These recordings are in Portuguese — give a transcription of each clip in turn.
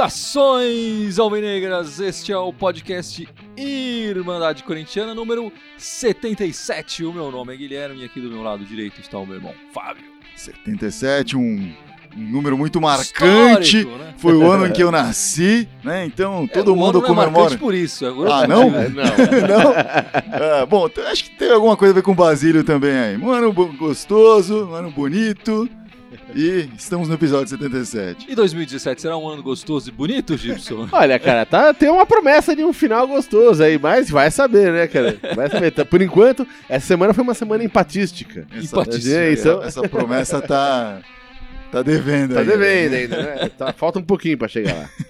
Saudações alvinegras! Este é o podcast Irmandade Corintiana número 77. O meu nome é Guilherme e aqui do meu lado direito está o meu irmão Fábio. 77, um, um número muito marcante. Histórico, né? Foi o ano em que eu nasci, né? Então todo É, mundo ano não é comemora. marcante por isso. Agora Ah, eu- não? Não. Não? Ah, bom, acho que tem alguma coisa a ver com o Basílio também aí. Um ano gostoso, um ano bonito. E estamos no episódio 77. E 2017 será um ano gostoso e bonito, Gibson? Olha, cara, tá, tem uma promessa de um final gostoso aí, mas vai saber, né, cara? Vai saber. Tá- Por enquanto, essa semana foi uma semana empatística. Essa, Empatíssimo. É, isso- essa promessa tá, tá devendo Tá aí. devendo ainda, né? Tá- falta um pouquinho pra chegar lá.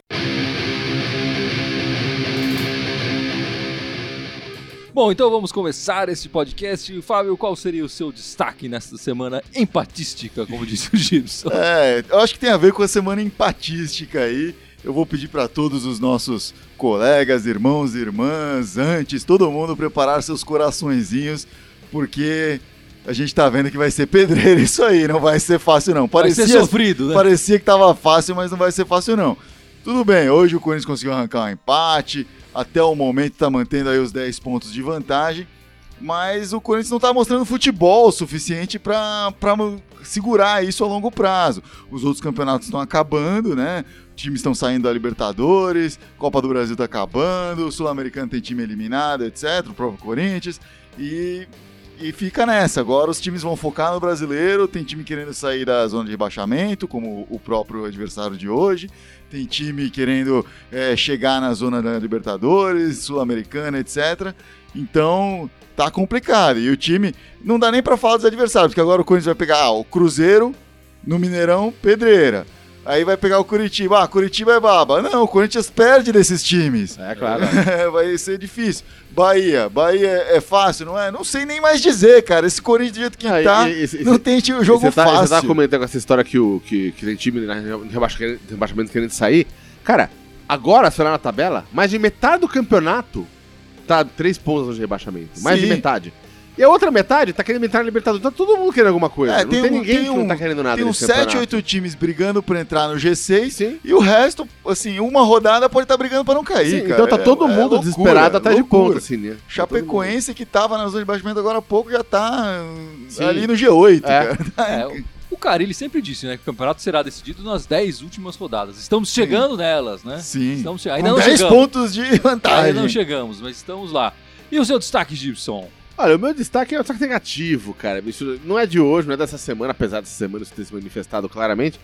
Bom, então vamos começar esse podcast. Fábio, qual seria o seu destaque nesta semana empatística, como disse o Gibson? É, eu acho que tem a ver com a semana empatística aí. Eu vou pedir para todos os nossos colegas, irmãos, irmãs, antes, todo mundo preparar seus coraçõezinhos, porque a gente tá vendo que vai ser pedreiro isso aí, não vai ser fácil não. Vai ser Parecia, sofrido, né? parecia que tava fácil, mas não vai ser fácil não. Tudo bem, hoje o Corinthians conseguiu arrancar um empate, até o momento tá mantendo aí os 10 pontos de vantagem, mas o Corinthians não tá mostrando futebol suficiente para segurar isso a longo prazo. Os outros campeonatos estão acabando, né? Times estão saindo da Libertadores, Copa do Brasil tá acabando, o Sul-Americano tem time eliminado, etc, o próprio Corinthians, e e fica nessa. Agora os times vão focar no brasileiro. Tem time querendo sair da zona de rebaixamento, como o próprio adversário de hoje. Tem time querendo é, chegar na zona da Libertadores, Sul-Americana, etc. Então tá complicado. E o time não dá nem pra falar dos adversários, porque agora o Corinthians vai pegar ah, o Cruzeiro no Mineirão, Pedreira. Aí vai pegar o Curitiba. Ah, Curitiba é baba. Não, o Corinthians perde desses times. É claro. vai ser difícil. Bahia, Bahia é fácil, não é? Não sei nem mais dizer, cara. Esse Corinthians do jeito que Ah, tá, e- e- não tem time- jogo você tá, fácil. Você tá comentando com essa história que, o, que, que tem time na rebaixa- rebaixamento querendo sair. Cara, agora, se olhar na tabela, mais de metade do campeonato tá três pontos de rebaixamento. Mais Sim. de metade. E a outra metade tá querendo entrar na Libertadores. Tá todo mundo querendo alguma coisa. É, não tem tem, um- ninguém tem que um- não tá querendo nada Tem uns nesse 7, campeonato. 8 times brigando por entrar no G6 Sim. e o resto, assim, uma rodada pode estar brigando pra não cair, Sim, cara. então tá É- todo é mundo loucura, desesperado atrás de loucura. ponta, assim, né? Tá Chapecoense que tava na zona de baixamento agora há pouco já tá Sim. ali no G8, É. cara. É, o- Carilli sempre disse, né, que o campeonato será decidido nas 10 últimas rodadas. Estamos chegando nelas, né? Sim. Estamos che- Com Ainda não 10 chegamos. pontos de vantagem. Ainda não chegamos, mas estamos lá. E o seu destaque, Gibson? Olha, o meu destaque é um destaque negativo, cara. Isso não é de hoje, não é dessa semana, apesar dessa semana isso ter se manifestado claramente.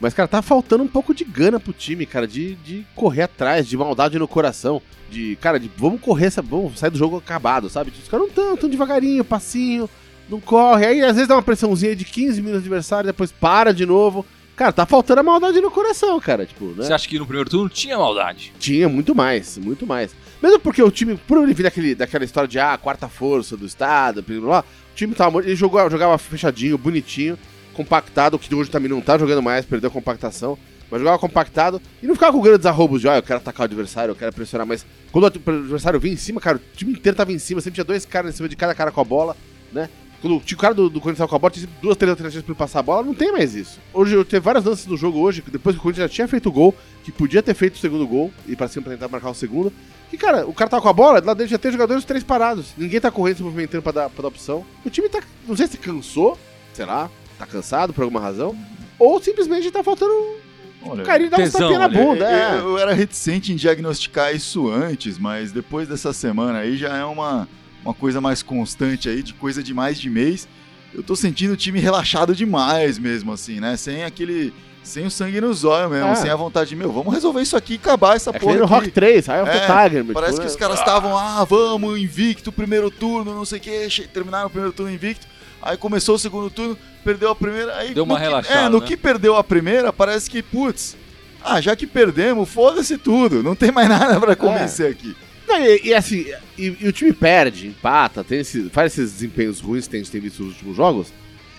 Mas, cara, tá faltando um pouco de gana pro time, cara, de, de correr atrás, de maldade no coração. De, cara, de vamos correr, vamos sair do jogo acabado, sabe? Os caras não tão, tão devagarinho, passinho, não corre. Aí às vezes dá uma pressãozinha de 15 minutos adversário, depois para de novo. Cara, tá faltando a maldade no coração, cara. Tipo, né? Você acha que no primeiro turno tinha maldade? Tinha muito mais, muito mais. Mesmo porque o time, por ele vir daquele, daquela história de ah, quarta força do estado, blá, blá, o time tava, ele jogava, jogava fechadinho, bonitinho, compactado, que hoje também não tá jogando mais, perdeu a compactação, mas jogava compactado e não ficava com grandes arroubos de, ah, eu quero atacar o adversário, eu quero pressionar, mas quando o adversário vinha em cima, cara, o time inteiro tava em cima, sempre tinha dois caras em cima de cada cara com a bola, né? Quando tinha o cara do, do Corinthians tava com a bola, tinha duas, três alternativas pra ele passar a bola, não tem mais isso. Hoje eu teve vários lances do jogo hoje, que depois que o Corinthians já tinha feito o gol, que podia ter feito o segundo gol, e pra cima pra tentar marcar o segundo. Que, cara, o cara tá com a bola, lá dentro já tem jogadores três parados. Ninguém tá correndo, se movimentando pra dar, pra dar opção. O time tá, não sei se cansou, sei lá, tá cansado por alguma razão, ou simplesmente tá faltando Olha, um carinho uns tesão, na olha, bunda. Eu, é. eu era reticente em diagnosticar isso antes, mas depois dessa semana aí já é uma, uma coisa mais constante aí, de coisa de mais de mês. Eu tô sentindo o time relaxado demais mesmo, assim, né? Sem aquele. Sem o sangue nos olhos mesmo, É. sem a vontade de, meu, vamos resolver isso aqui e acabar essa É que porra. aqui. Rock 3, Eye of the É, Tiger, meu, Parece tipo, que né? os caras estavam, ah, vamos, invicto, primeiro turno, não sei o que, terminaram o primeiro turno invicto. Aí começou o segundo turno, perdeu a primeira. Aí Deu uma que- relaxada, É, no né? que perdeu a primeira, parece que, putz, ah, já que perdemos, foda-se tudo, não tem mais nada pra convencer aqui. Não, e, e assim, e, e o time perde, empata, tem esse, faz esses desempenhos ruins que a gente tem visto nos últimos jogos.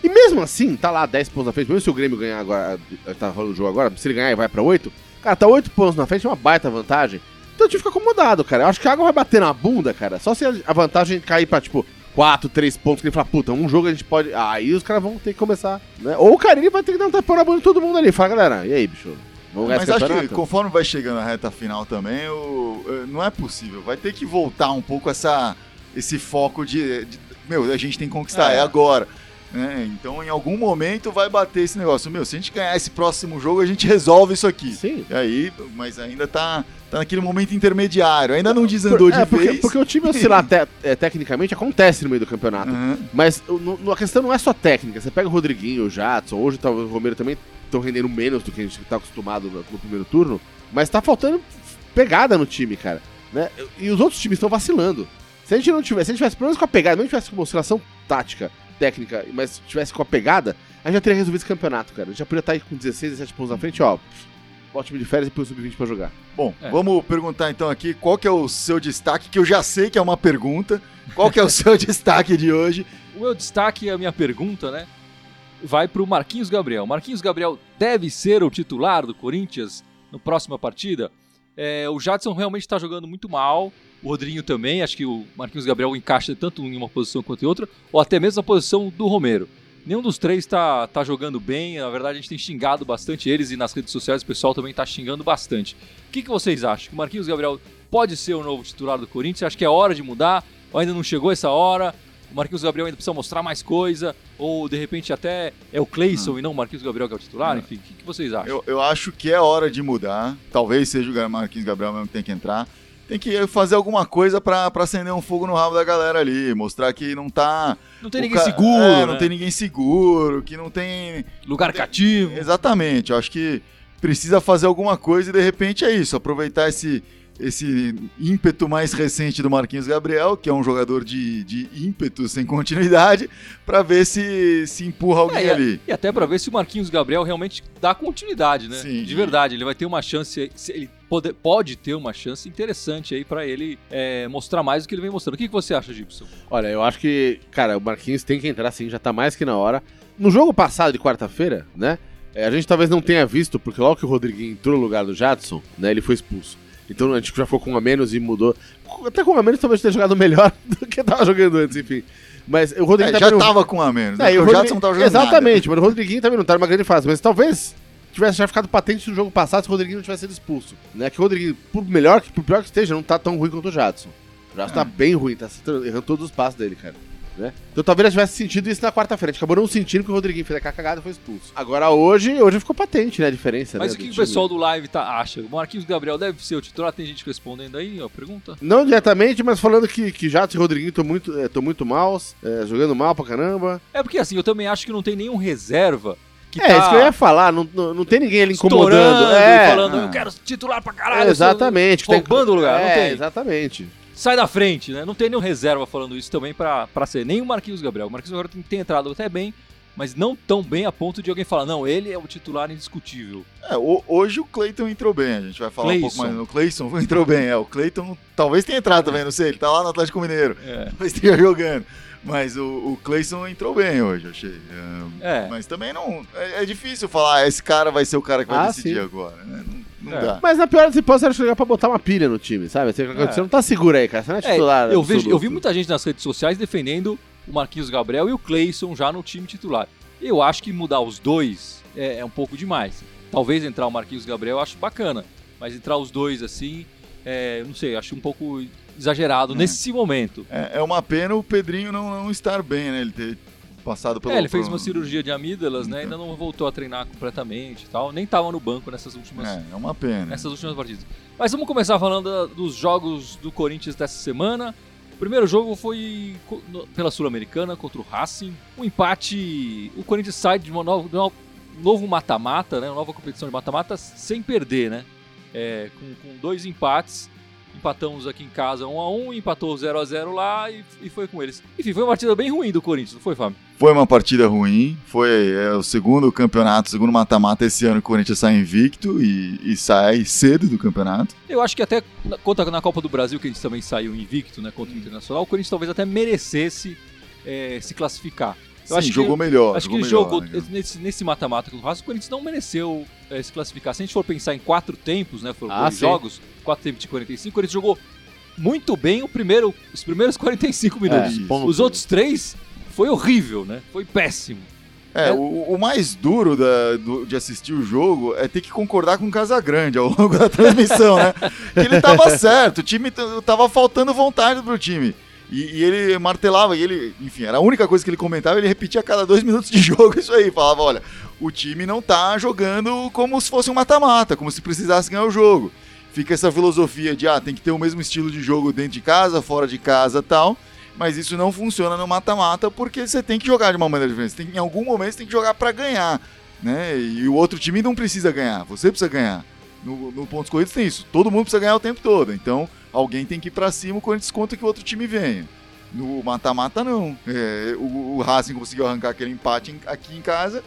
E mesmo assim, tá lá 10 pontos na frente, mesmo se o Grêmio ganhar agora, tá rolando o jogo agora, se ele ganhar e vai pra 8, cara, tá 8 pontos na frente, é uma baita vantagem. Então o time fica acomodado, cara. Eu acho que a água vai bater na bunda, cara. Só se a vantagem cair pra, tipo, 4, 3 pontos, que ele fala, puta, um jogo a gente pode. Aí os caras vão ter que começar, né? Ou o Carilli vai ter que dar um tapão na bunda de todo mundo ali. Fala, galera, e aí, bicho? Vamos ganhar Mas acho que conforme vai chegando a reta final também, o, eh, não é possível. Vai ter que voltar um pouco essa, esse foco de, de- Meu, a gente tem que conquistar, É. é, agora. né? Então, em algum momento, vai bater esse negócio. Meu, se a gente ganhar esse próximo jogo, a gente resolve isso aqui. Sim. E aí, mas ainda tá, tá naquele momento intermediário. Ainda não desandou de é, porque, vez. porque o time oscilar te- é, tecnicamente acontece no meio do campeonato. Aham. Mas o- no- a questão não é só técnica. Você pega o Rodriguinho, o Jadson, hoje talvez o Romero também estão rendendo menos do que a gente tá acostumado no, no primeiro turno. Mas tá faltando pegada no time, cara. Né? E os outros times estão vacilando. Se a gente não tivesse, se a gente tivesse pelo menos com a pegada, não tivesse com uma oscilação tática, técnica, mas tivesse com a pegada, a gente já teria resolvido esse campeonato, cara. A gente já poderia estar aí com 16, 17 pontos na frente, ó. Bota o time de férias e põe o sub-20 pra jogar. Bom, É. vamos perguntar então aqui qual que é o seu destaque, que eu já sei que é uma pergunta. Qual que é o seu destaque de hoje? O meu destaque e a minha pergunta, né? Vai pro Marquinhos Gabriel. Marquinhos Gabriel deve ser o titular do Corinthians no próxima partida? É, o Jadson realmente está jogando muito mal. O Rodriguinho também. Acho que o Marquinhos Gabriel encaixa tanto em uma posição quanto em outra, ou até mesmo na posição do Romero. Nenhum dos três está tá jogando bem. Na verdade, a gente tem xingado bastante eles e nas redes sociais o pessoal também está xingando bastante. O que, que vocês acham? Que o Marquinhos Gabriel pode ser o novo titular do Corinthians? Acho que é hora de mudar? Ou ainda não chegou essa hora? O Marquinhos Gabriel ainda precisa mostrar mais coisa? Ou de repente até é o Cleison e não o Marquinhos Gabriel que é o titular? Não. Enfim, o que, que vocês acham? Eu, eu acho que é hora de mudar. Talvez seja o Marquinhos Gabriel mesmo que tem que entrar. Tem que fazer alguma coisa pra, pra acender um fogo no rabo da galera ali. Mostrar que não tá. Não tem ninguém ca- seguro, é, né? não tem ninguém seguro, que não tem. lugar cativo. Exatamente. Eu acho que precisa fazer alguma coisa e de repente é isso. Aproveitar esse, esse ímpeto mais recente do Marquinhos Gabriel, que é um jogador de, de ímpeto sem continuidade, pra ver se, se empurra alguém É, e, a- ali. e até pra ver se o Marquinhos Gabriel realmente dá continuidade, né? Sim. De verdade, ele vai ter uma chance, se ele pode, pode ter uma chance interessante aí pra ele é, mostrar mais do que ele vem mostrando. O que, que você acha, Gibson? Olha, eu acho que, cara, o Marquinhos tem que entrar sim, já tá mais que na hora. No jogo passado de quarta-feira, né? é, a gente talvez não tenha visto, porque logo que o Rodriguinho entrou no lugar do Jadson, né? Ele foi expulso. Então a gente já ficou com um a menos e mudou. Até com um a menos talvez tenha jogado melhor do que tava jogando antes, enfim. Mas o Rodriguinho É, já não- tava com a menos. É, né? e Porque o Rodrigo- Jadson não tava jogando Exatamente, mas o Rodriguinho também não tá numa grande fase. Mas talvez tivesse já ficado patente no jogo passado se o Rodriguinho não tivesse sido expulso. Né? Que o Rodriguinho, por melhor que por pior que esteja, não tá tão ruim quanto o Jadson. O Jadson tá É. bem ruim, tá errando todos os passos dele, cara. Né? Então talvez ele tivesse sentido isso na quarta-feira. Acabou não sentindo que o Rodriguinho fez aquela cagada e foi expulso. Agora hoje, hoje ficou patente, né, a diferença. Mas né, o que, que o pessoal do live tá, acha? O Marquinhos Gabriel deve ser o titular? Tem gente respondendo aí, ó, pergunta. Não diretamente, mas falando que, que Jadson e Rodriguinho estão muito, é, muito maus, é, jogando mal pra caramba. É porque assim, eu também acho que não tem nenhum reserva que é, tá isso que eu ia falar, não, não, não tem ninguém ali incomodando. e É, falando, Ah. eu quero titular pra caralho. exatamente. eu sou- roubando o lugar, é, não tem. exatamente. Sai da frente, né? Não tem nenhum reserva falando isso também pra ser. Nem o Marquinhos Gabriel. O Marquinhos Gabriel tem, tem entrado até bem, mas não tão bem a ponto de alguém falar, não, ele é o titular indiscutível. É, ho- hoje o Cleiton entrou bem, a gente vai falar um pouco mais. O Cleison entrou bem, é. O Cleiton talvez tenha entrado também, não sei, ele tá lá no Atlético Mineiro, É. talvez esteja jogando. Mas o, o Cleison entrou bem hoje, achei. É, É. Mas também não. É, é difícil falar, ah, esse cara vai ser o cara que vai Ah, decidir sim. agora, né? Não, não É. dá. Mas na pior das hipóteses, era chegar pra botar uma pilha no time, sabe? Você, É. você não tá seguro aí, cara. Você não é É, titular. eu, vejo, eu vi muita gente nas redes sociais defendendo o Marquinhos Gabriel e o Cleison já no time titular. Eu acho que mudar os dois é, é um pouco demais. Talvez entrar o Marquinhos Gabriel eu acho bacana, mas entrar os dois assim, é, não sei, acho um pouco exagerado É. nesse momento. É, é uma pena o Pedrinho não, não estar bem, né? Ele ter passado pelo. É, ele fez uma cirurgia de amígdalas, né? Ainda não voltou a treinar completamente e tal. Nem tava no banco nessas últimas, É, é uma pena. nessas últimas partidas. Mas vamos começar falando da- dos jogos do Corinthians dessa semana. O primeiro jogo foi pela Sul-Americana contra o Racing. Um empate. O Corinthians sai de uma nova- de um novo mata-mata, né? Uma nova competição de mata-mata sem perder, né? É, com, com dois empates. Empatamos aqui em casa 1 a 1 empatou 0 a 0 lá e, e foi com eles. Enfim, foi uma partida bem ruim do Corinthians, não foi, Fábio? Foi uma partida ruim, foi é, o segundo campeonato, o segundo mata-mata esse ano que o Corinthians sai invicto e, e sai cedo do campeonato. Eu acho que até na, contra na Copa do Brasil, que a gente também saiu invicto, né, contra o Internacional, o Corinthians talvez até merecesse é, se classificar. Sim, acho que- jogou melhor. Acho que jogou ele melhor, jogou né? nesse, mata-mata com o Racing, o Corinthians não mereceu eh, se classificar. Se a gente for pensar em quatro tempos, né? Foram Ah, dois sim. jogos, quatro tempos de 45, o Corinthians jogou muito bem o primeiro, os primeiros 45 minutos. No Os outros três foi horrível, né? Foi péssimo. É, É. o, o mais duro da- do- de assistir o jogo é ter que concordar com o Casagrande ao longo da transmissão, né? Que ele tava certo, o time tava faltando vontade pro time. E, e ele martelava, e ele, enfim, era a única coisa que ele comentava, ele repetia a cada dois minutos de jogo isso aí. Falava, olha, o time não tá jogando como se fosse um mata-mata, como se precisasse ganhar o jogo. Fica essa filosofia de, ah, tem que ter o mesmo estilo de jogo dentro de casa, fora de casa tal. Mas isso não funciona no mata-mata porque você tem que jogar de uma maneira diferente. Tem, em algum momento você tem que jogar pra ganhar, né? E o outro time não precisa ganhar, você precisa ganhar. No, no pontos corridos tem isso. Todo mundo precisa ganhar o tempo todo. Então alguém tem que ir pra cima, o Corinthians conta que o outro time venha. No mata-mata não. É, o, o Racing conseguiu arrancar aquele empate em- aqui em casa.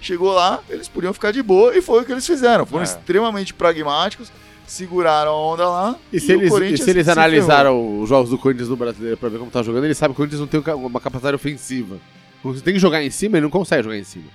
Chegou lá, eles podiam ficar de boa e foi o que eles fizeram. Foram É. extremamente pragmáticos, seguraram a onda lá. E se o eles, e se eles se ferrou. analisaram os jogos do Corinthians no brasileiro pra ver como tá jogando, eles sabem que o Corinthians não tem uma capacidade ofensiva. Quando você tem que jogar em cima, ele não consegue jogar em cima.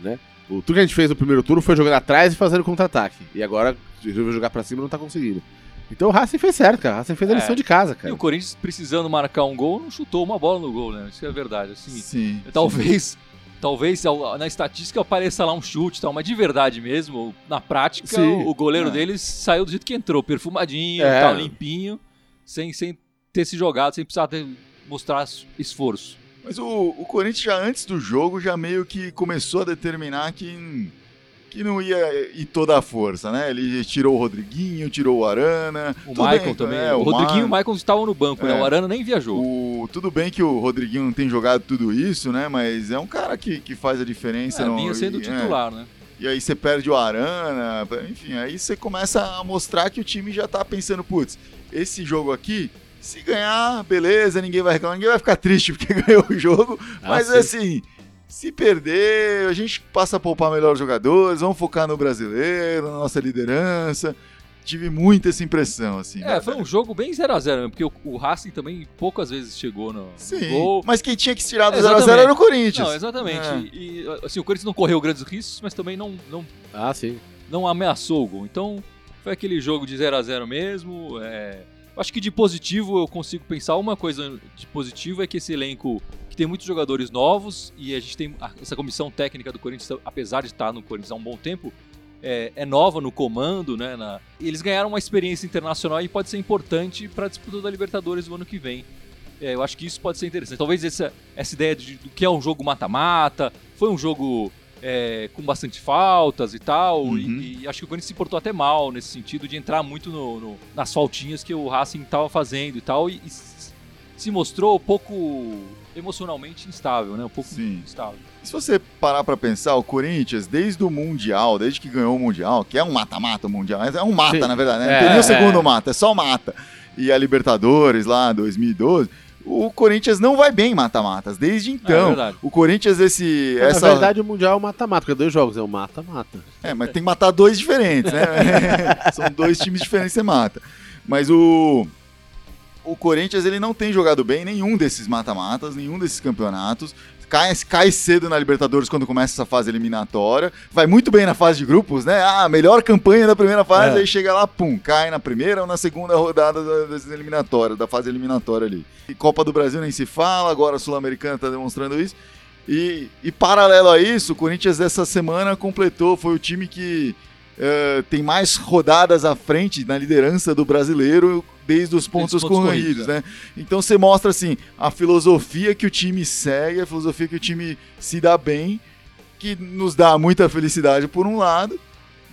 Né? O tudo que a gente fez no primeiro turno foi jogando atrás e fazendo contra-ataque. E agora resolveu jogar pra cima e não tá conseguindo. Então o Racing fez certo, cara. O Racing fez a É. lição de casa, E cara. o Corinthians precisando marcar um gol, não chutou uma bola no gol, né? Isso é verdade. Assim, Sim. talvez, talvez na estatística apareça lá um chute, e tal, mas de verdade mesmo, na prática, Sim. o, goleiro É. deles saiu do jeito que entrou, perfumadinho, É. tal, limpinho, sem, sem ter se jogado, sem precisar ter, mostrar es- esforço. Mas o, o Corinthians já antes do jogo já meio que começou a determinar que, que não ia ir toda a força, né? Ele tirou o Rodriguinho, tirou o Arana. O Michael bem, também. é, o Rodriguinho e o Michael estavam no banco, né? É. O Arana nem viajou. o- tudo bem que o Rodriguinho não tem jogado tudo isso, né? Mas é um cara que, que faz a diferença. É, no- vinha sendo e- é. titular, né? E aí você perde o Arana, enfim, aí você começa a mostrar que o time já tá pensando, putz, esse jogo aqui, se ganhar, beleza, ninguém vai reclamar, ninguém vai ficar triste porque ganhou o jogo, Ah, mas sim. assim, se perder, a gente passa a poupar melhores jogadores, vamos focar no brasileiro, na nossa liderança. Tive muita essa impressão, assim. É, foi um jogo bem 0x0, porque o, o Racing também poucas vezes chegou no, no Sim, gol. mas quem tinha que se tirar do Exatamente. 0x0 era o Corinthians. Não, exatamente. É. E, assim, o Corinthians não correu grandes riscos, mas também não, não, Ah, sim. não ameaçou o gol. Então, foi aquele jogo de 0 a 0 mesmo. é. Acho que de positivo eu consigo pensar uma coisa de positivo é que esse elenco que tem muitos jogadores novos e a gente tem essa comissão técnica do Corinthians, apesar de estar no Corinthians há um bom tempo, é, é nova no comando, né? na- eles ganharam uma experiência internacional e pode ser importante para a disputa da Libertadores do ano que vem. É, eu acho que isso pode ser interessante. Talvez essa, essa ideia de, do que é um jogo mata-mata, foi um jogo é, com bastante faltas e tal, Uhum. e, e acho que o Corinthians se portou até mal nesse sentido de entrar muito no- no- nas faltinhas que o Racing estava fazendo e tal, e, e se mostrou um pouco emocionalmente instável, né? Um pouco Sim. instável. E se você parar pra pensar, o Corinthians, desde o Mundial, desde que ganhou o Mundial, que é um mata-mata o Mundial, mas é um mata, Sim. na verdade, né? Não É, tem nem o é. segundo mata, é só mata. E a Libertadores lá, 2012, o Corinthians não vai bem em mata-matas, desde É então. verdade. o Corinthians, esse. Mas, essa... Na verdade, o Mundial é o mata-mata, porque é dois jogos, é o mata-mata. É, mas tem que matar dois diferentes, né? São dois times diferentes que você mata. Mas o. O Corinthians ele não tem jogado bem em nenhum desses mata-matas, nenhum desses campeonatos. Cai, cai cedo na Libertadores quando começa essa fase eliminatória. Vai muito bem na fase de grupos, né? Ah, melhor campanha da primeira fase, É. aí chega lá, pum, cai na primeira ou na segunda rodada da- das eliminatórias, da fase eliminatória ali. E Copa do Brasil nem se fala, agora a Sul-Americana tá demonstrando isso. E, e paralelo a isso, o Corinthians essa semana completou, foi o time que eh, tem mais rodadas à frente na liderança do brasileiro desde os pontos, pontos corridos, corridos, né? Então você mostra assim a filosofia que o time segue, a filosofia que o time se dá bem, que nos dá muita felicidade por um lado,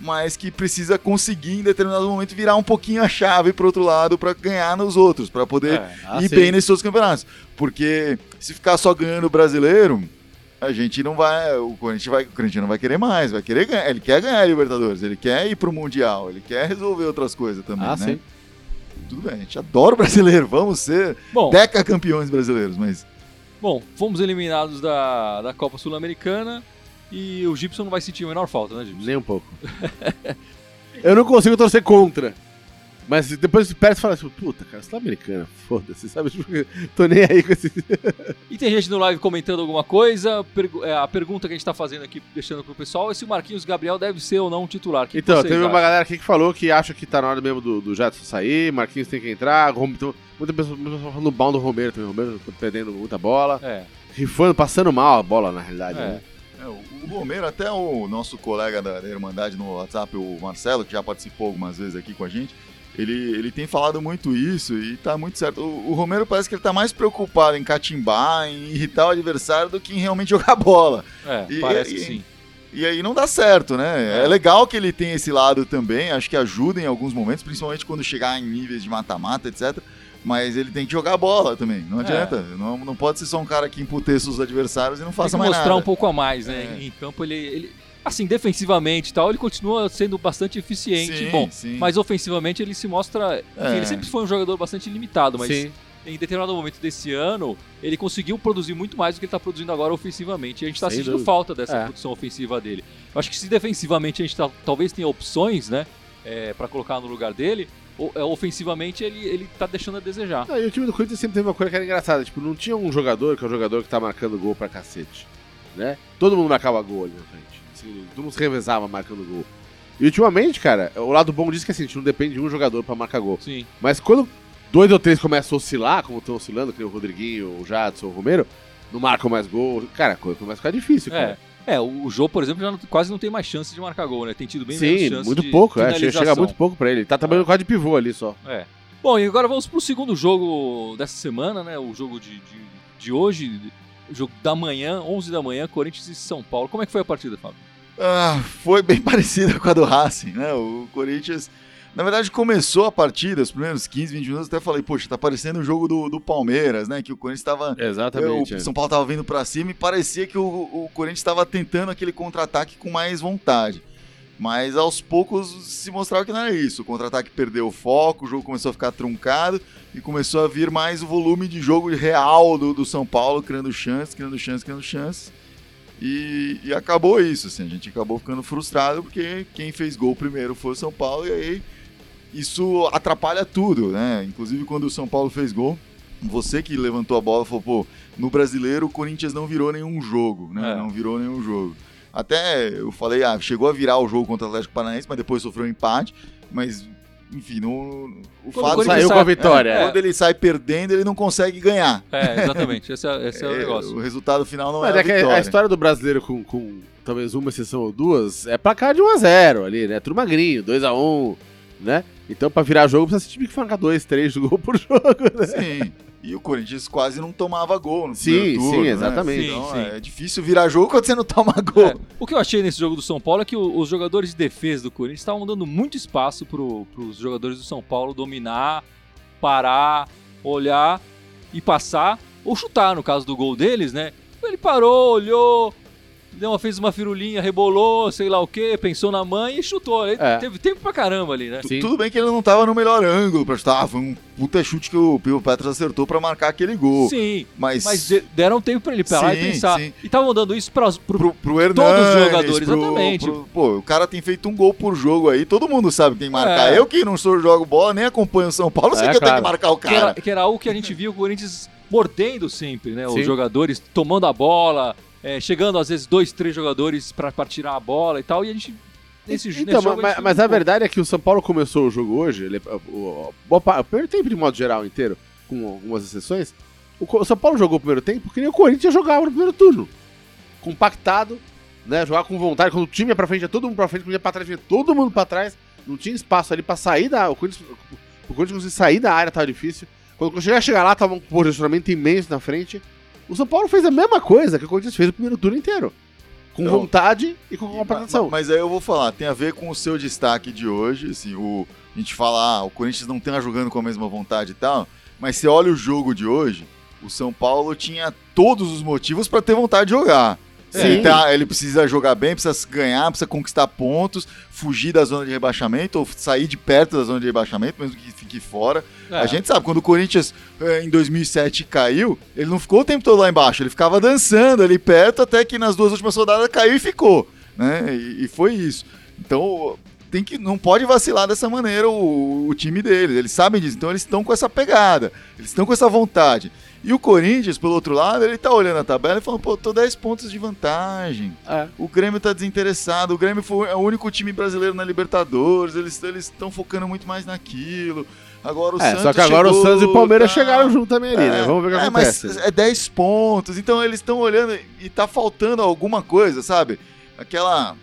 mas que precisa conseguir em determinado momento virar um pouquinho a chave para outro lado para ganhar nos outros, para poder É. Ah, ir sim. bem nesses outros campeonatos. Porque se ficar só ganhando o brasileiro, a gente não vai. O Corinthians, vai, o Corinthians não vai querer mais, vai querer ganhar. Ele quer ganhar a Libertadores, ele quer ir pro Mundial, ele quer resolver outras coisas também, Ah, né? sim. Tudo bem, a gente adora o brasileiro, vamos ser Bom, deca campeões brasileiros, mas. bom, fomos eliminados da, da Copa Sul-Americana e o Gibson não vai sentir a menor falta, né, Gibson? Nem um pouco. eu não consigo torcer contra. Mas depois se perde e fala assim, puta, cara, Sul-Americana, foda-se, sabe? Tipo, tô nem aí com esse. E tem gente no live comentando alguma coisa. É, a pergunta que a gente tá fazendo aqui, deixando pro pessoal, é se o Marquinhos Gabriel deve ser ou não um titular. Que Então, teve uma acham? galera aqui que falou que acha que tá na hora mesmo do, do Jadson sair, Marquinhos tem que entrar, Rom- muita pessoa, pessoa falando mal do Romero também, o Romero tá perdendo muita bola, É, rifando, passando mal a bola na realidade, É. né? É, o Romero, até o nosso colega da Irmandade no WhatsApp, o Marcelo, que já participou algumas vezes aqui com a gente, ele, ele tem falado muito isso e tá muito certo. O, o Romero parece que ele tá mais preocupado em catimbar, em irritar o adversário do que em realmente jogar bola. é, E- parece e- que sim. E aí não dá certo, né? É. É. legal que ele tenha esse lado também, acho que ajuda em alguns momentos, principalmente quando chegar em níveis de mata-mata, etc. Mas ele tem que jogar bola também, não É. adianta. Não, não pode ser só um cara que emputeça os adversários e não Tem faça que mais mostrar nada. um pouco a mais, né? É. Em campo ele, ele. Assim, defensivamente e tal, ele continua sendo bastante eficiente. Sim, Bom, sim. mas ofensivamente ele se mostra. enfim, É. ele sempre foi um jogador bastante limitado, mas Sim. em determinado momento desse ano, ele conseguiu produzir muito mais do que ele está produzindo agora ofensivamente. E a gente está sentindo dúvida. falta dessa É. produção ofensiva dele. Eu acho que se defensivamente a gente tá- talvez tenha opções, né? para colocar no lugar dele, é, ofensivamente ele, ele tá deixando a desejar. Ah, e o time do Corinthians sempre teve uma coisa que era engraçada, tipo, não tinha um jogador que é o jogador que tá marcando gol pra cacete, né? Todo mundo marcava gol ali na frente, assim, todo mundo se revezava marcando gol. E ultimamente, cara, o lado bom disso é que assim, a gente não depende de um jogador pra marcar gol. Sim. Mas quando dois ou três começam a oscilar, como estão oscilando, que nem o Rodriguinho, o Jadson, o Romero, não marcam mais gol, cara, a coisa começa a ficar difícil, É. cara. É, o Jô, por exemplo, já não- quase não tem mais chance de marcar gol, né? Tem tido bem menos Sim, chance muito de pouco, é, chega, muito pouco pra ele. Tá trabalhando quase de pivô ali só. É. Bom, e agora vamos pro segundo jogo dessa semana, né? O jogo de, de, de hoje, jogo da manhã, 11 da manhã, Corinthians e São Paulo. Como é que foi a partida, Fábio? Ah, foi bem parecida com a do Racing, né? O Corinthians, na verdade, começou a partida, os primeiros 15, 20 minutos, até falei, poxa, tá parecendo o jogo do, do Palmeiras, né? Que o Corinthians tava. Exatamente. o São Paulo tava vindo pra cima e parecia que o, o Corinthians estava tentando aquele contra-ataque com mais vontade. Mas aos poucos se mostrava que não era isso. O contra-ataque perdeu o foco, o jogo começou a ficar truncado e começou a vir mais o volume de jogo real do, do São Paulo, criando chances, criando chances, criando chances. E, e acabou isso, assim, a gente acabou ficando frustrado porque quem fez gol primeiro foi o São Paulo e aí isso atrapalha tudo, né? Inclusive quando o São Paulo fez gol, você que levantou a bola falou, pô, no brasileiro o Corinthians não virou nenhum jogo, né? É. Não virou nenhum jogo. Até eu falei, ah, chegou a virar o jogo contra o Atlético Paranaense, mas depois sofreu um empate, mas enfim, no, o Quando fato Corinthians Saiu sai- com a vitória. é, quando ele sai perdendo, ele não consegue ganhar. É, exatamente. Esse é, esse é o É, negócio. o resultado final não Mas é é a vitória. a história do brasileiro com, com talvez uma exceção ou duas é placar de 1x0 ali, né? Tudo magrinho, 2x1, né? Então pra virar jogo precisa ser time que marcar 2, 3 gol por jogo, né? Sim. E o Corinthians quase não tomava gol no Sim, primeiro turno, sim, né? exatamente. Então, Sim, sim. é difícil virar jogo quando você não toma gol. É, o que eu achei nesse jogo do São Paulo é que o- os jogadores de defesa do Corinthians estavam dando muito espaço para os jogadores do São Paulo dominar, parar, olhar e passar, ou chutar, no caso do gol deles, né? Ele parou, olhou, deu uma, fez uma firulinha, rebolou, sei lá o que, pensou na mãe e chutou. Ele É. teve tempo pra caramba ali, né? Sim. Tudo bem que ele não tava no melhor ângulo pra chutar. Ah, foi um puta chute que o Pio Petros acertou pra marcar aquele gol. Sim, Mas, mas de- deram tempo pra ele parar e Sim, pensar. sim. E estavam dando isso para pro, pro, pro Hernanes, Todos os jogadores, pro- exatamente. pro- pô, o cara tem feito um gol por jogo aí, todo mundo sabe que tem que marcar. É. Eu que não sou jogo bola, nem acompanho o São Paulo, sei É, que eu tenho que marcar o que, era, cara. que era algo que a gente viu o Corinthians mordendo sempre, né? Sim. Os jogadores tomando a bola, é, chegando às vezes dois, três jogadores pra tirar a bola e tal. E a gente. Nesse, nesse Então, jogo, mas, gente mas a verdade é que o São Paulo começou o jogo hoje, ele, o, o, o primeiro tempo de modo geral inteiro, com algumas exceções, o, São Paulo jogou o primeiro tempo que nem o Corinthians jogava no primeiro turno. Compactado, né? Jogar com vontade, quando o time ia pra frente, ia todo mundo pra frente, quando ia pra trás, vinha todo mundo pra trás, não tinha espaço ali pra sair da. O Corinthians, o Corinthians conseguir sair da área tava difícil. Quando chegar chegar lá, tava um posicionamento imenso na frente. O São Paulo fez a mesma coisa que o Corinthians fez o primeiro turno inteiro. Com Então, vontade e com Ma- compactação. ma- Mas aí eu vou falar, tem a ver com o seu destaque de hoje, assim, o, a gente fala, ah, o Corinthians não tá jogando com a mesma vontade e tal, mas você olha o jogo de hoje, o São Paulo tinha todos os motivos pra ter vontade de jogar. Sim. Ele, tá- ele precisa jogar bem, precisa ganhar, precisa conquistar pontos, fugir da zona de rebaixamento ou sair de perto da zona de rebaixamento, mesmo que fique fora. É, A gente sabe, quando o Corinthians eh, em 2007 caiu, ele não ficou o tempo todo lá embaixo, ele ficava dançando ali perto até que nas duas últimas rodadas caiu e ficou, né? E, e foi isso. Então, tem que, não pode vacilar dessa maneira o, o time deles. Eles sabem disso, então eles estão com essa pegada, eles estão com essa vontade. E o Corinthians, pelo outro lado, ele tá olhando a tabela e falando, pô, tô 10 pontos de vantagem. É. O Grêmio tá desinteressado, o Grêmio foi é o único time brasileiro na Libertadores, eles estão focando muito mais naquilo. Agora o É, Santos só que agora chegou, o Santos e o Palmeiras tá- chegaram junto também ali, né? Vamos ver o que é, acontece. Mas é 10 pontos, então eles estão olhando e tá faltando alguma coisa, sabe? Aquela.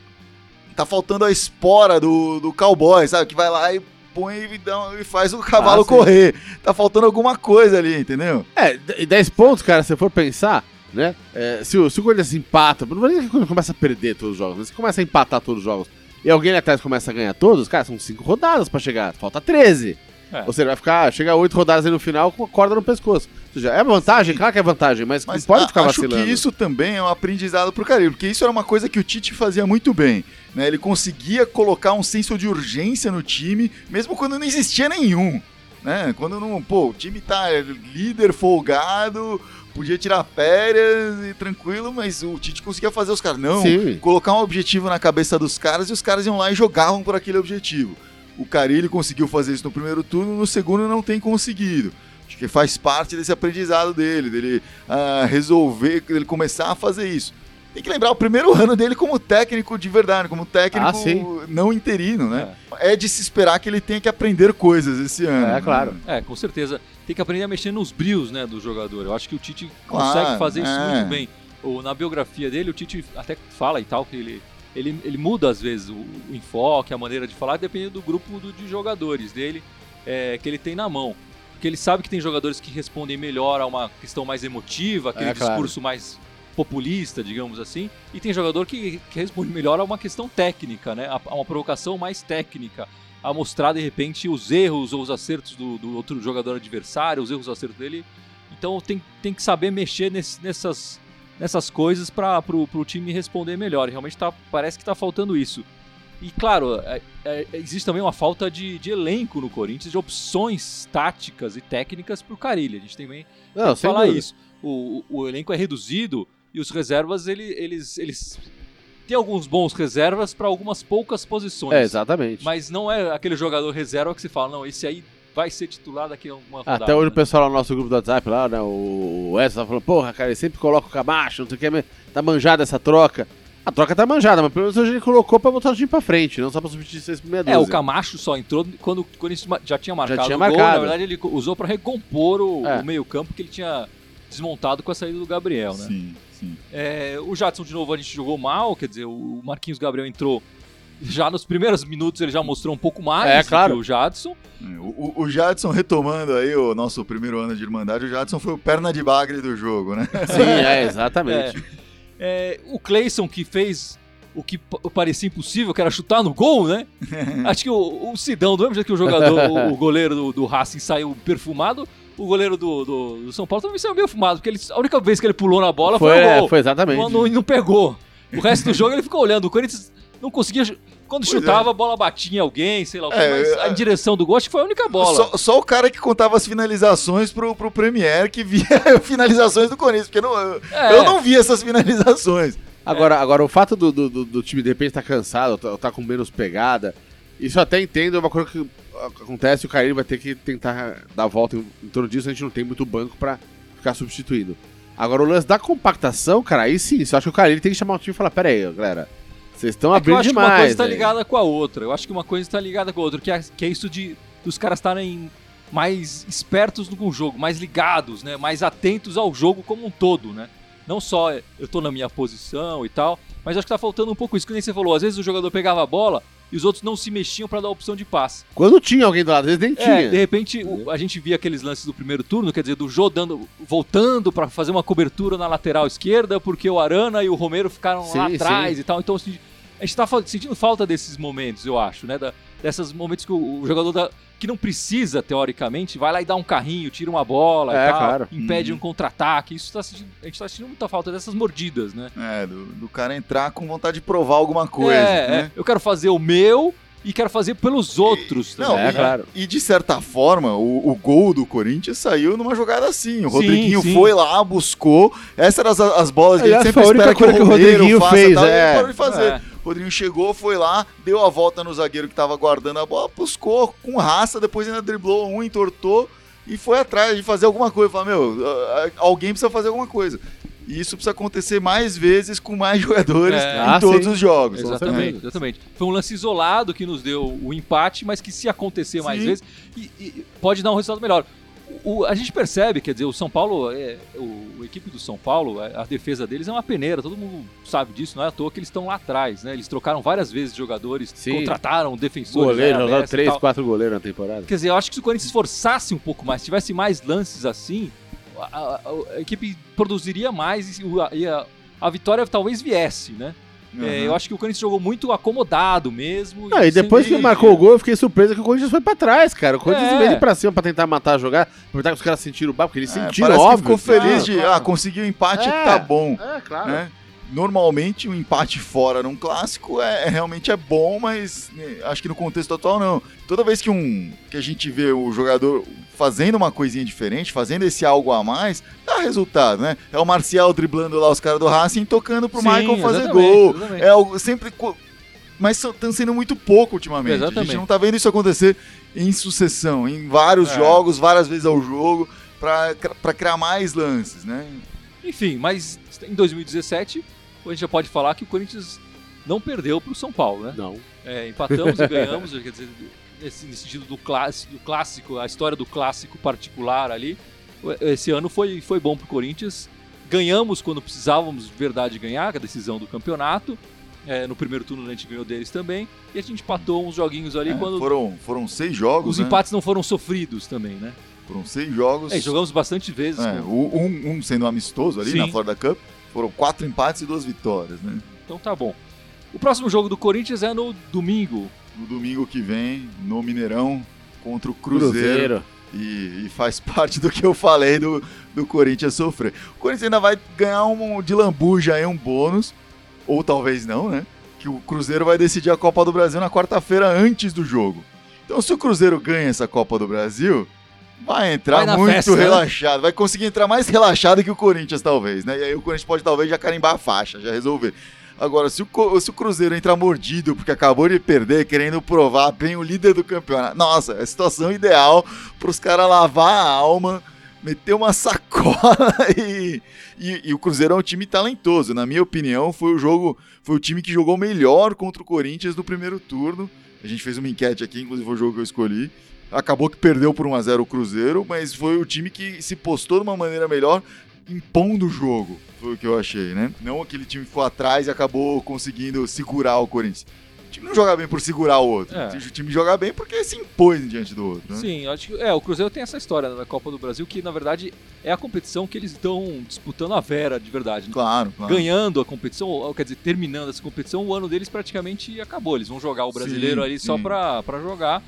Tá faltando a espora do, do cowboy, sabe? Que vai lá e põe e, dá, e faz o cavalo Ah, sim. correr. Tá faltando alguma coisa ali, entendeu? É, e 10 pontos, cara, se for pensar, né? é, se, o, se o Corinthians empata, não vai nem que quando começa a perder todos os jogos, mas se começa a empatar todos os jogos e alguém ali atrás começa a ganhar todos, cara, são 5 rodadas pra chegar, falta 13. É. Ou seja, vai ficar, chega a 8 rodadas aí no final com a corda no pescoço. Ou seja, é vantagem, claro que é vantagem, mas, Mas não pode a- ficar acho vacilando. que isso também é um aprendizado pro Carilho, porque isso era uma coisa que o Tite fazia muito bem. Né? Ele conseguia colocar um senso de urgência no time, mesmo quando não existia nenhum. Né? Quando não, pô, o time tá líder, folgado, podia tirar férias e tranquilo, mas o Tite conseguia fazer os caras. Não, Sim. colocar um objetivo na cabeça dos caras e os caras iam lá e jogavam por aquele objetivo. O Carilho conseguiu fazer isso no primeiro turno, no segundo não tem conseguido. Acho que faz parte desse aprendizado dele, dele ah, resolver, dele começar a fazer isso. Tem que lembrar o primeiro ano dele como técnico de verdade, como técnico Ah, não interino, né? É. de se esperar que ele tenha que aprender coisas esse ano. É, claro. É, com certeza. Tem que aprender a mexer nos brios, né, do jogador. Eu acho que o Tite Claro, consegue fazer isso é. muito bem. Ou, na biografia dele, o Tite até fala e tal que ele, ele, ele muda às vezes o, o enfoque, a maneira de falar, dependendo do grupo do- de jogadores dele é, que ele tem na mão. Porque ele sabe que tem jogadores que respondem melhor a uma questão mais emotiva, aquele É, claro. discurso mais populista, digamos assim, e tem jogador que, que responde melhor a uma questão técnica, né? A, a uma provocação mais técnica, a mostrar de repente os erros ou os acertos do, do outro jogador adversário, os erros os acertos dele. Então tem, tem que saber mexer nesse- nessas, nessas coisas para pro time responder melhor. E Realmente tá, parece que tá faltando isso. E claro, é- é- existe também uma falta de, de elenco no Corinthians, de opções táticas e técnicas pro Carilli. A gente também Não, sem falar dúvida. isso. O, o, o elenco é reduzido e os reservas, ele, eles, eles têm alguns bons reservas para algumas poucas posições. É, exatamente. Mas não é aquele jogador reserva que você fala, não, esse aí vai ser titular daqui a uma rodada. Até hoje o né? pessoal lá no nosso grupo do WhatsApp, lá, né, o Edson tá falando, porra, cara, ele sempre coloca o Camacho, não sei o que, tá manjada essa troca. A troca tá manjada, mas pelo menos hoje ele colocou pra botar o time pra frente, não só pra substituir seis meia É, o dúzia. Camacho só entrou quando, quando ele já tinha marcado tinha o gol. marcado. Na verdade, ele usou para recompor o, É. o meio-campo que ele tinha desmontado com a saída do Gabriel, né? Sim, sim. É, o Jadson, de novo, a gente jogou mal, quer dizer, o Marquinhos Gabriel entrou. Já nos primeiros minutos ele já mostrou um pouco mais É, do claro. que o Jadson. É, O, o- o Jadson retomando aí o nosso primeiro ano de Irmandade, o Jadson foi o perna de bagre do jogo, né? Sim, é, exatamente. É, o Cleison que fez o que pa- parecia impossível, que era chutar no gol, né? Acho que o, o Sidão, do mesmo jeito que o jogador, o, o goleiro do, do Racing saiu perfumado, o goleiro do, do- do São Paulo também saiu meio fumado, porque ele, a única vez que ele pulou na bola foi, Foi, é, gol. foi exatamente. Não, não, não pegou. O resto do jogo ele ficou olhando. O Corinthians não conseguia. Quando Pois chutava, a bola batia em alguém, sei lá o quê, É, mas é. em direção do gol, acho que foi a única bola. Só, só o cara que contava as finalizações pro, pro Premier que via finalizações do Corinthians, porque não, eu, É. eu não vi essas finalizações. Agora, agora o fato do, do, do- do time de repente estar cansado, ou tá, tá com menos pegada, isso eu até entendo, é uma coisa que acontece, o Carilho vai ter que tentar dar a volta em, em torno disso, a gente não tem muito banco pra ficar substituindo. Agora o lance da compactação, cara, aí sim, eu acho que o Carilho tem que chamar o time e falar, pera aí, galera, vocês estão É que eu abrindo acho demais. que uma coisa está velho." ligada com a outra. Eu acho que uma coisa está ligada com a outra, que é, que é isso de dos caras estarem mais espertos no jogo, mais ligados, né? Mais atentos ao jogo como um todo, né? Não só eu tô na minha posição e tal, mas acho que tá faltando um pouco isso, que nem você falou. Às vezes o jogador pegava a bola e os outros não se mexiam para dar a opção de passe. Quando tinha alguém do lado, às vezes nem É, tinha. de repente o- a gente via aqueles lances do primeiro turno, quer dizer, do Jô dando, voltando para fazer uma cobertura na lateral esquerda, porque o Arana e o Romero ficaram lá Sim, atrás e tal. Então assim, a gente tá fa- sentindo falta desses momentos, eu acho, né? Da, desses momentos que o, o jogador da- que não precisa, teoricamente, vai lá e dá um carrinho, tira uma bola É, e tal, claro. impede Uhum. um contra-ataque. Isso tá a gente tá sentindo muita falta dessas mordidas, né? É, do, do cara entrar com vontade de provar alguma coisa. é, né? é, eu quero fazer o meu e quero fazer pelos outros. Não, também, É, e, né? claro. e de certa forma, o, o gol do Corinthians saiu numa jogada assim. O Sim, Rodriguinho sim. foi lá, buscou. Essas eram as, as bolas que Aliás, ele foi sempre a espera que o coisa que o Rodriguinho faça fez, tal, e ele é. parou de fazer. É. Rodriguinho chegou, foi lá, deu a volta no zagueiro que tava guardando a bola, buscou com raça, depois ainda driblou um, entortou e foi atrás de fazer alguma coisa. Falei, meu, alguém precisa fazer alguma coisa. E isso precisa acontecer mais vezes com mais jogadores É. em Ah, todos sim. os jogos. Exatamente, exatamente. Foi um lance isolado que nos deu o empate, mas que se acontecer mais Sim. vezes, e- e pode dar um resultado melhor. O- a gente percebe, quer dizer, o São Paulo, é, o, a equipe do São Paulo, a, a defesa deles é uma peneira, todo mundo sabe disso, não é à toa que eles estão lá atrás, né? Eles trocaram várias vezes jogadores, Sim. contrataram defensores. Goleiro, né, jogaram 3, tal. 4 goleiros na temporada. Quer dizer, eu acho que se o Corinthians se esforçasse um pouco mais, tivesse mais lances assim, a, a- a equipe produziria mais e, e a vitória talvez viesse, né? É, Uhum. eu acho que o Corinthians jogou muito acomodado mesmo. Ah, e depois que marcou o gol, eu fiquei surpreso que o Corinthians foi pra trás, cara. O Corinthians, É. em vez de ir pra cima pra tentar matar a jogada, aproveitar que os caras sentiram o bar, porque eles É, sentiram, óbvio. ficou feliz Claro, de, claro. ah, conseguiu o empate, É. tá bom. É, claro. né? Normalmente um empate fora num clássico é, é- realmente é bom, mas né, acho que no contexto atual não. Toda vez que um que a gente vê o jogador fazendo uma coisinha diferente, fazendo esse algo a mais, dá resultado, né? É o Marcial driblando lá os caras do Racing, tocando pro Sim, Michael fazer gol. exatamente. É algo sempre mas estão sendo muito pouco ultimamente. A Exatamente. gente não tá vendo isso acontecer em sucessão, em vários É. jogos, várias vezes ao jogo, pra criar mais lances, né? Enfim, mas em 2017, a gente já pode falar que o Corinthians não perdeu pro São Paulo, né? Não. É, empatamos e ganhamos, quer dizer, nesse, nesse sentido do clássico, do clássico, a história do clássico particular ali. Esse ano foi, foi bom pro Corinthians. Ganhamos quando precisávamos de verdade ganhar, é a decisão do campeonato. É, no primeiro turno a gente ganhou deles também. E a gente empatou uns joguinhos ali É, quando foram, foram seis jogos, os né? empates não foram sofridos também, né? Foram seis jogos. É, jogamos bastante vezes. É, com- o- um, um sendo amistoso ali Sim. na Florida Cup. Foram quatro empates e duas vitórias, né? Então tá bom. O próximo jogo do Corinthians é no domingo. No domingo que vem, no Mineirão, contra o Cruzeiro. Cruzeiro. E, e faz parte do que eu falei do, do Corinthians sofrer. O Corinthians ainda vai ganhar um de lambuja aí, um bônus. Ou talvez não, né? Que o Cruzeiro vai decidir a Copa do Brasil na quarta-feira antes do jogo. Então, se o Cruzeiro ganha essa Copa do Brasil, vai entrar Vai muito festa, né? relaxado. Vai conseguir entrar mais relaxado que o Corinthians, talvez, né? E aí o Corinthians pode talvez já carimbar a faixa, já resolver. Agora, se o, se o Cruzeiro entrar mordido porque acabou de perder, querendo provar bem o líder do campeonato, nossa, é a situação ideal para os caras lavar a alma, meter uma sacola e, e, e o Cruzeiro é um time talentoso. Na minha opinião, foi o jogo, foi o time que jogou melhor contra o Corinthians no primeiro turno. A gente fez uma enquete aqui, inclusive foi o jogo que eu escolhi. Acabou que perdeu por 1x0 o Cruzeiro, mas foi o time que se postou de uma maneira melhor, impondo o jogo. Foi o que eu achei, né? Não aquele time que foi atrás e acabou conseguindo segurar o Corinthians. O time não joga bem por segurar o outro. É. O time joga bem porque se impôs diante do outro. Né? Sim, eu acho que é, o Cruzeiro tem essa história na Copa do Brasil que na verdade é a competição que eles estão disputando a vera de verdade. né? Claro, claro. Ganhando a competição, ou, quer dizer, terminando essa competição, o ano deles praticamente acabou. Eles vão jogar o brasileiro Sim, ali só pra jogar.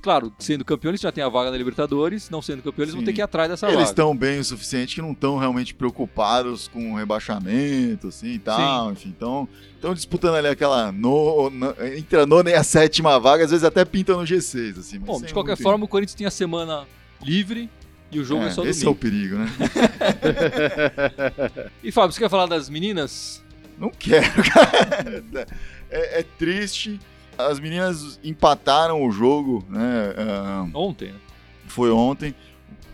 Claro, sendo campeão, eles já têm a vaga na Libertadores, não sendo campeão, eles vão Sim. ter que ir atrás dessa Eles vaga. estão bem o suficiente que não estão realmente preocupados com o rebaixamento, assim e tal. Enfim, estão disputando ali aquela no, na- entre a nona e a sétima vaga, às vezes até pintam no G6, assim. Bom, de qualquer forma, o Corinthians tem a semana livre e o jogo é, É, só esse é o domingo. perigo, né? E Fábio, você quer falar das meninas? Não quero, cara. É, é triste. As meninas empataram o jogo, né? ah, Ontem, né? foi ontem.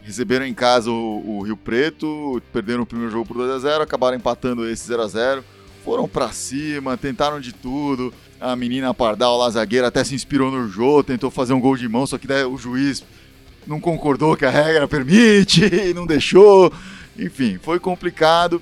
Receberam em casa o, o Rio Preto, perderam o primeiro jogo por 2x0, acabaram empatando esse 0x0. Foram pra cima, tentaram de tudo. A menina Pardal, lá, zagueira, até se inspirou no jogo, tentou fazer um gol de mão, só que daí o juiz não concordou que a regra permite, não deixou. Enfim, foi complicado.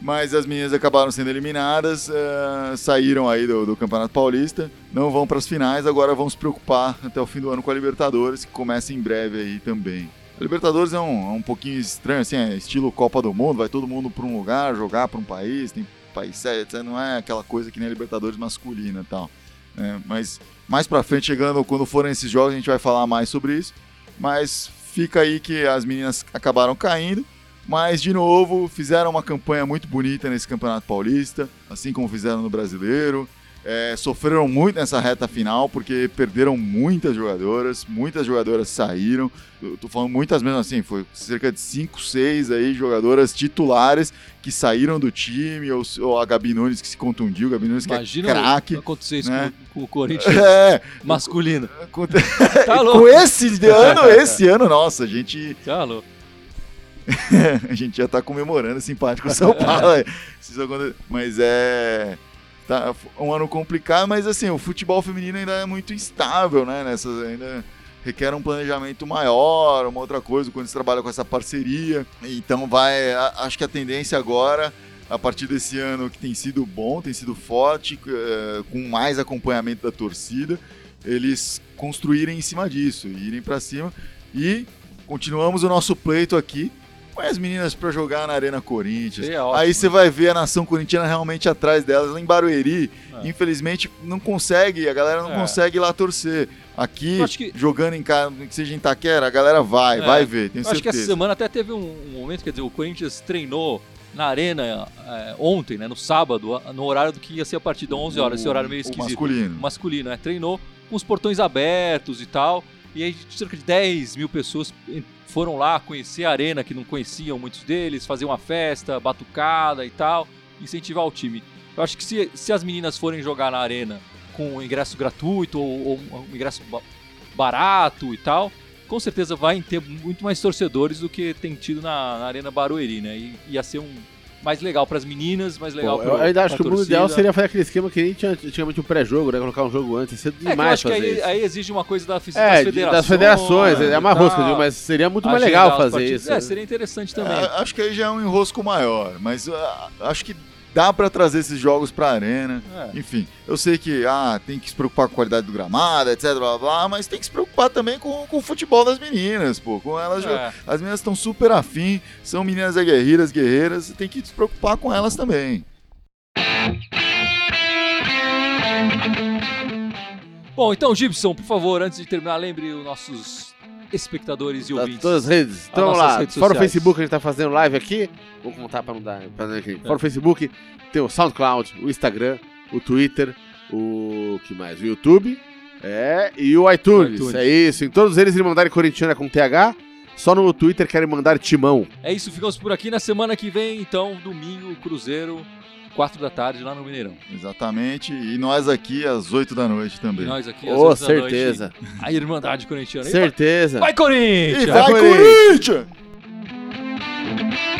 Mas as meninas acabaram sendo eliminadas, eh, saíram aí do, do Campeonato Paulista, não vão para as finais, agora vão se preocupar até o fim do ano com a Libertadores, que começa em breve aí também. A Libertadores é um, é um pouquinho estranho, assim, é estilo Copa do Mundo, vai todo mundo para um lugar, jogar para um país, tem país sério. Não é aquela coisa que nem a Libertadores masculina e tal. né? Mas mais pra frente, chegando, quando forem esses jogos, a gente vai falar mais sobre isso. Mas fica aí que as meninas acabaram caindo. Mas, de novo, fizeram uma campanha muito bonita nesse Campeonato Paulista, assim como fizeram no Brasileiro. é, sofreram muito nessa reta final porque perderam muitas jogadoras, muitas jogadoras saíram. Eu tô falando muitas mesmo assim, foi cerca de 5, 6 aí jogadoras titulares que saíram do time, ou, ou a Gabi Nunes que se contundiu, Gabi Nunes Imagina que é craque. acontecer isso né? com, com o Corinthians É, masculino. com, Tá louco. com esse ano, esse ano, nossa, a gente Tá louco. a gente já tá comemorando esse empate com o São Paulo. é. Se Mas é. Tá um ano complicado, mas assim, o futebol feminino ainda é muito instável, né? Nessas, ainda requer um planejamento maior, uma outra coisa, quando você trabalha com essa parceria. Então vai. acho que a tendência agora, a partir desse ano que tem sido bom, tem sido forte, eh, com mais acompanhamento da torcida, eles construírem em cima disso, irem pra cima e continuamos o nosso pleito aqui Põe as meninas pra jogar na Arena Corinthians. Seria ótimo. Aí você vai ver a nação corintiana realmente atrás delas. Lá em Barueri, É. infelizmente, não consegue, a galera não É. consegue ir lá torcer. Aqui, que- jogando em casa, que seja em Taquera, a galera vai, É. vai ver, tenho Eu acho que essa certeza. semana até teve um, um momento, quer dizer, o Corinthians treinou na arena é, ontem, né, no sábado, no horário do que ia ser a partida, 11 horas, esse horário meio O esquisito. masculino. O masculino, né? Treinou com os portões abertos e tal. E aí cerca de 10 mil pessoas foram lá conhecer a arena, que não conheciam muitos deles, fazer uma festa, batucada e tal, incentivar o time. Eu acho que se, se as meninas forem jogar na arena com ingresso gratuito ou, ou um ingresso ba- barato e tal, com certeza vai ter muito mais torcedores do que tem tido na, na Arena Barueri, né? E ia ser um mais legal para as meninas, mais legal para eu ainda acho que o mundo ideal seria fazer aquele esquema que a gente tinha antigamente um pré-jogo, né? Colocar um jogo antes. Ia ser É que eu demais acho que fazer aí, isso. aí exige uma coisa da, das É, de- federações. das federações, é uma e rosca, digo, mas seria muito mais legal fazer isso. É, seria interessante também. É, acho que aí já é um enrosco maior, mas ah, acho que dá pra trazer esses jogos pra arena. É. Enfim, eu sei que ah, tem que se preocupar com a qualidade do gramado, etc, blá, blá, blá, mas tem que se preocupar também com, com o futebol das meninas, pô. Com elas É. As meninas estão super afim, são meninas aguerridas, guerreiras, tem que se preocupar com elas também. Bom, então, Gibson, por favor, antes de terminar, lembre os nossos espectadores e Tá, ouvintes. todas as redes. Então vamos lá. redes Fora o. Facebook, a gente tá fazendo live aqui. Vou contar pra não dar. Pra não aqui. É. Fora o Facebook, tem o SoundCloud, o Instagram, o Twitter, o. que mais? O YouTube. É, e o iTunes. O iTunes. É isso. Em todos eles eles mandarem corintiana com TH. Só no Twitter querem mandar timão. É isso, ficamos por aqui na semana que vem, então, domingo, Cruzeiro, 4 da tarde lá no Mineirão. Exatamente. E nós aqui às 8 da noite também. E nós aqui às oh, 8 certeza. da noite. A Irmandade Corintiana. Certeza. Vai, Corinthians! E vai, vai Corinthians! Corinthians!